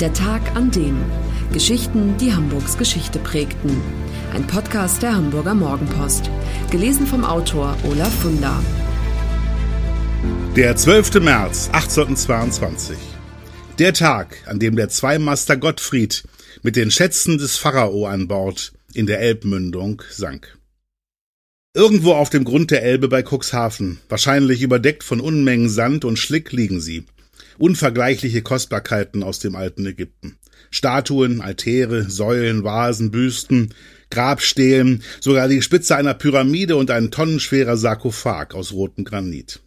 Der Tag an dem. Geschichten, die Hamburgs Geschichte prägten. Ein Podcast der Hamburger Morgenpost. Gelesen vom Autor Olaf Funder. Der 12. März 1822. Der Tag, an dem der Zweimaster Gottfried mit den Schätzen des Pharao an Bord in der Elbmündung sank. Irgendwo auf dem Grund der Elbe bei Cuxhaven, wahrscheinlich überdeckt von Unmengen Sand und Schlick, liegen sie. Unvergleichliche Kostbarkeiten aus dem alten Ägypten. Statuen, Altäre, Säulen, Vasen, Büsten, Grabstelen, sogar die Spitze einer Pyramide und ein tonnenschwerer Sarkophag aus rotem Granit.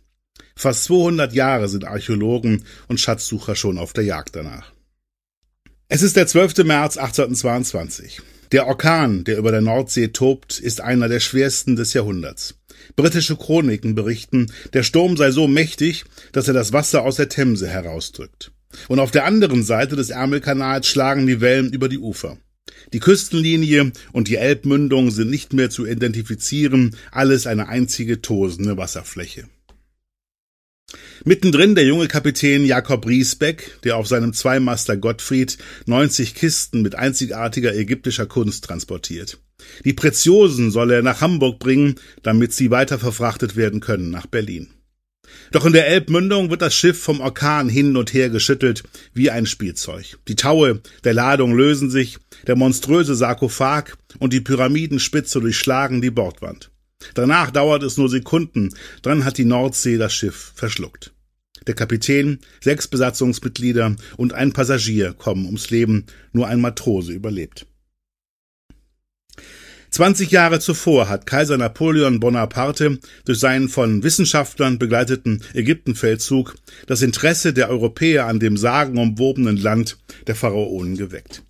Fast 200 Jahre sind Archäologen und Schatzsucher schon auf der Jagd danach. Es ist der 12. März 1822. Der Orkan, der über der Nordsee tobt, ist einer der schwersten des Jahrhunderts. Britische Chroniken berichten, der Sturm sei so mächtig, dass er das Wasser aus der Themse herausdrückt. Und auf der anderen Seite des Ärmelkanals schlagen die Wellen über die Ufer. Die Küstenlinie und die Elbmündung sind nicht mehr zu identifizieren, alles eine einzige tosende Wasserfläche. Mittendrin der junge Kapitän Jakob Riesbeck, der auf seinem Zweimaster Gottfried 90 Kisten mit einzigartiger ägyptischer Kunst transportiert. Die Preziosen soll er nach Hamburg bringen, damit sie weiter verfrachtet werden können nach Berlin. Doch in der Elbmündung wird das Schiff vom Orkan hin und her geschüttelt wie ein Spielzeug. Die Taue der Ladung lösen sich, der monströse Sarkophag und die Pyramidenspitze durchschlagen die Bordwand. Danach dauert es nur Sekunden, dann hat die Nordsee das Schiff verschluckt. Der Kapitän, sechs Besatzungsmitglieder und ein Passagier kommen ums Leben, nur ein Matrose überlebt. 20 Jahre zuvor hat Kaiser Napoleon Bonaparte durch seinen von Wissenschaftlern begleiteten Ägyptenfeldzug das Interesse der Europäer an dem sagenumwobenen Land der Pharaonen geweckt.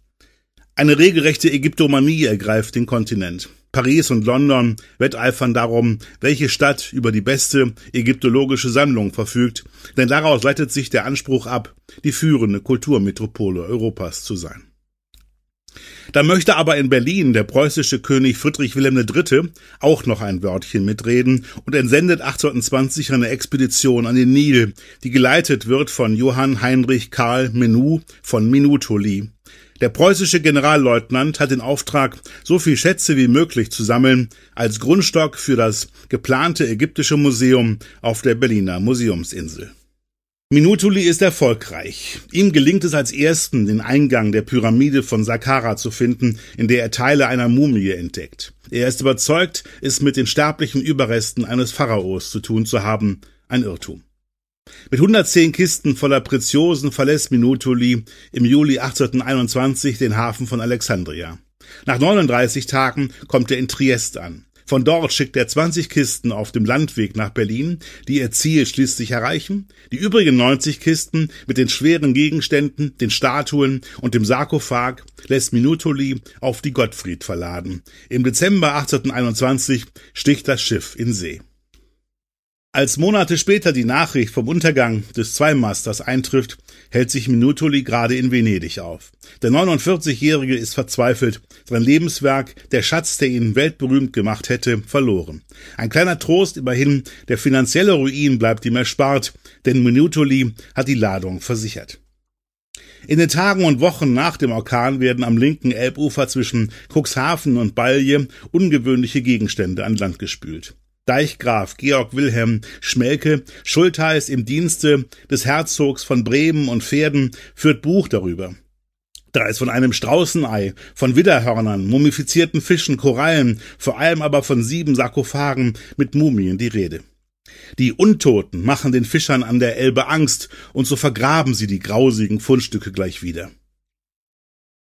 Eine regelrechte Ägyptomanie ergreift den Kontinent. Paris und London wetteifern darum, welche Stadt über die beste ägyptologische Sammlung verfügt, denn daraus leitet sich der Anspruch ab, die führende Kulturmetropole Europas zu sein. Da möchte aber in Berlin der preußische König Friedrich Wilhelm III. auch noch ein Wörtchen mitreden und entsendet 1820 eine Expedition an den Nil, die geleitet wird von Johann Heinrich Karl Menou von Minutoli. Der preußische Generalleutnant hat den Auftrag, so viel Schätze wie möglich zu sammeln, als Grundstock für das geplante ägyptische Museum auf der Berliner Museumsinsel. Minutuli ist erfolgreich. Ihm gelingt es als ersten, den Eingang der Pyramide von Saqqara zu finden, in der er Teile einer Mumie entdeckt. Er ist überzeugt, es mit den sterblichen Überresten eines Pharaos zu tun zu haben, ein Irrtum. Mit 110 Kisten voller Preziosen verlässt Minutoli im Juli 1821 den Hafen von Alexandria. Nach 39 Tagen kommt er in Triest an. Von dort schickt er 20 Kisten auf dem Landweg nach Berlin, die ihr Ziel schließlich erreichen. Die übrigen 90 Kisten mit den schweren Gegenständen, den Statuen und dem Sarkophag lässt Minutoli auf die Gottfried verladen. Im Dezember 1821 sticht das Schiff in See. Als Monate später die Nachricht vom Untergang des Zweimasters eintrifft, hält sich Minutoli gerade in Venedig auf. Der 49-Jährige ist verzweifelt, sein Lebenswerk, der Schatz, der ihn weltberühmt gemacht hätte, verloren. Ein kleiner Trost immerhin, der finanzielle Ruin bleibt ihm erspart, denn Minutoli hat die Ladung versichert. In den Tagen und Wochen nach dem Orkan werden am linken Elbufer zwischen Cuxhaven und Balje ungewöhnliche Gegenstände an Land gespült. Deichgraf Georg Wilhelm Schmelke, Schultheiß im Dienste des Herzogs von Bremen und Pferden, führt Buch darüber. Da ist von einem Straußenei, von Widderhörnern, mumifizierten Fischen, Korallen, vor allem aber von sieben Sarkophagen mit Mumien die Rede. Die Untoten machen den Fischern an der Elbe Angst, und so vergraben sie die grausigen Fundstücke gleich wieder.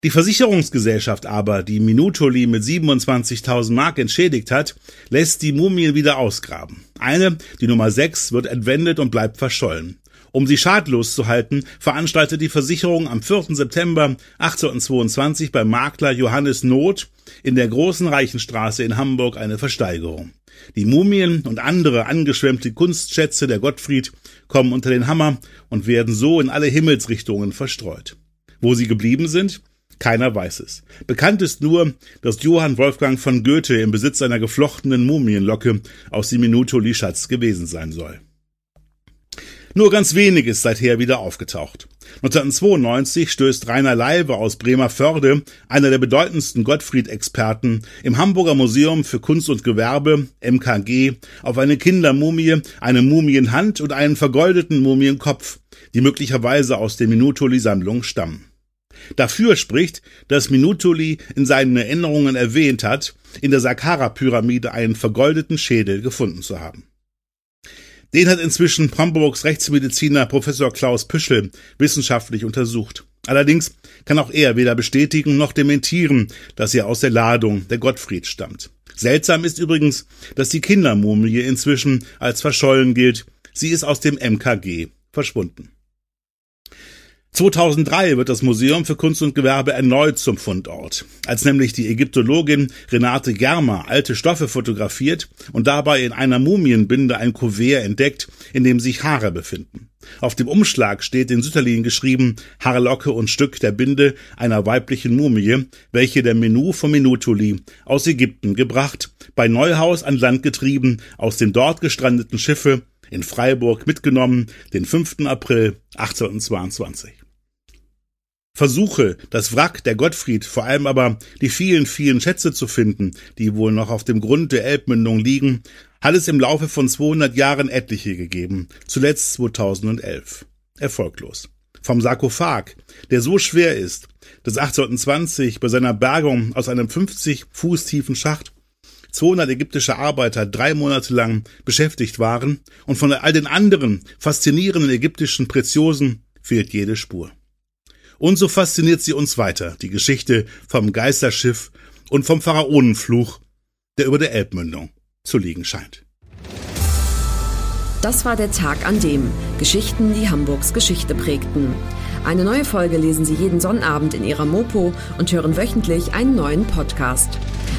Die Versicherungsgesellschaft aber, die Minutoli mit 27.000 Mark entschädigt hat, lässt die Mumien wieder ausgraben. Eine, die Nummer 6, wird entwendet und bleibt verschollen. Um sie schadlos zu halten, veranstaltet die Versicherung am 4. September 1822 beim Makler Johannes Not in der Großen Reichenstraße in Hamburg eine Versteigerung. Die Mumien und andere angeschwemmte Kunstschätze der Gottfried kommen unter den Hammer und werden so in alle Himmelsrichtungen verstreut. Wo sie geblieben sind, keiner weiß es. Bekannt ist nur, dass Johann Wolfgang von Goethe im Besitz einer geflochtenen Mumienlocke aus dem Minutoli-Schatz gewesen sein soll. Nur ganz wenig ist seither wieder aufgetaucht. 1992 stößt Rainer Leibe aus Bremerförde, einer der bedeutendsten Gottfried-Experten, im Hamburger Museum für Kunst und Gewerbe, MKG, auf eine Kindermumie, eine Mumienhand und einen vergoldeten Mumienkopf, die möglicherweise aus der Minutoli-Sammlung stammen. Dafür spricht, dass Minutoli in seinen Erinnerungen erwähnt hat, in der Saqqara-Pyramide einen vergoldeten Schädel gefunden zu haben. Den hat inzwischen Hamburgs Rechtsmediziner Professor Klaus Püschel wissenschaftlich untersucht. Allerdings kann auch er weder bestätigen noch dementieren, dass er aus der Ladung der Gottfried stammt. Seltsam ist übrigens, dass die Kindermumie inzwischen als verschollen gilt. Sie ist aus dem MKG verschwunden. 2003 wird das Museum für Kunst und Gewerbe erneut zum Fundort, als nämlich die Ägyptologin Renate Germer alte Stoffe fotografiert und dabei in einer Mumienbinde ein Kuvert entdeckt, in dem sich Haare befinden. Auf dem Umschlag steht in Sütterlin geschrieben Haarlocke und Stück der Binde einer weiblichen Mumie, welche der Menu von Minutuli aus Ägypten gebracht, bei Neuhaus an Land getrieben, aus dem dort gestrandeten Schiffe in Freiburg mitgenommen, den 5. April 1822. Versuche, das Wrack der Gottfried, vor allem aber die vielen, vielen Schätze zu finden, die wohl noch auf dem Grund der Elbmündung liegen, hat es im Laufe von 200 Jahren etliche gegeben, zuletzt 2011. Erfolglos. Vom Sarkophag, der so schwer ist, dass 1820 bei seiner Bergung aus einem 50 Fuß tiefen Schacht 200 ägyptische Arbeiter drei Monate lang beschäftigt waren und von all den anderen faszinierenden ägyptischen Preziosen fehlt jede Spur. Und so fasziniert sie uns weiter, die Geschichte vom Geisterschiff und vom Pharaonenfluch, der über der Elbmündung zu liegen scheint. Das war der Tag an dem Geschichten, die Hamburgs Geschichte prägten. Eine neue Folge lesen Sie jeden Sonnabend in Ihrer Mopo und hören wöchentlich einen neuen Podcast.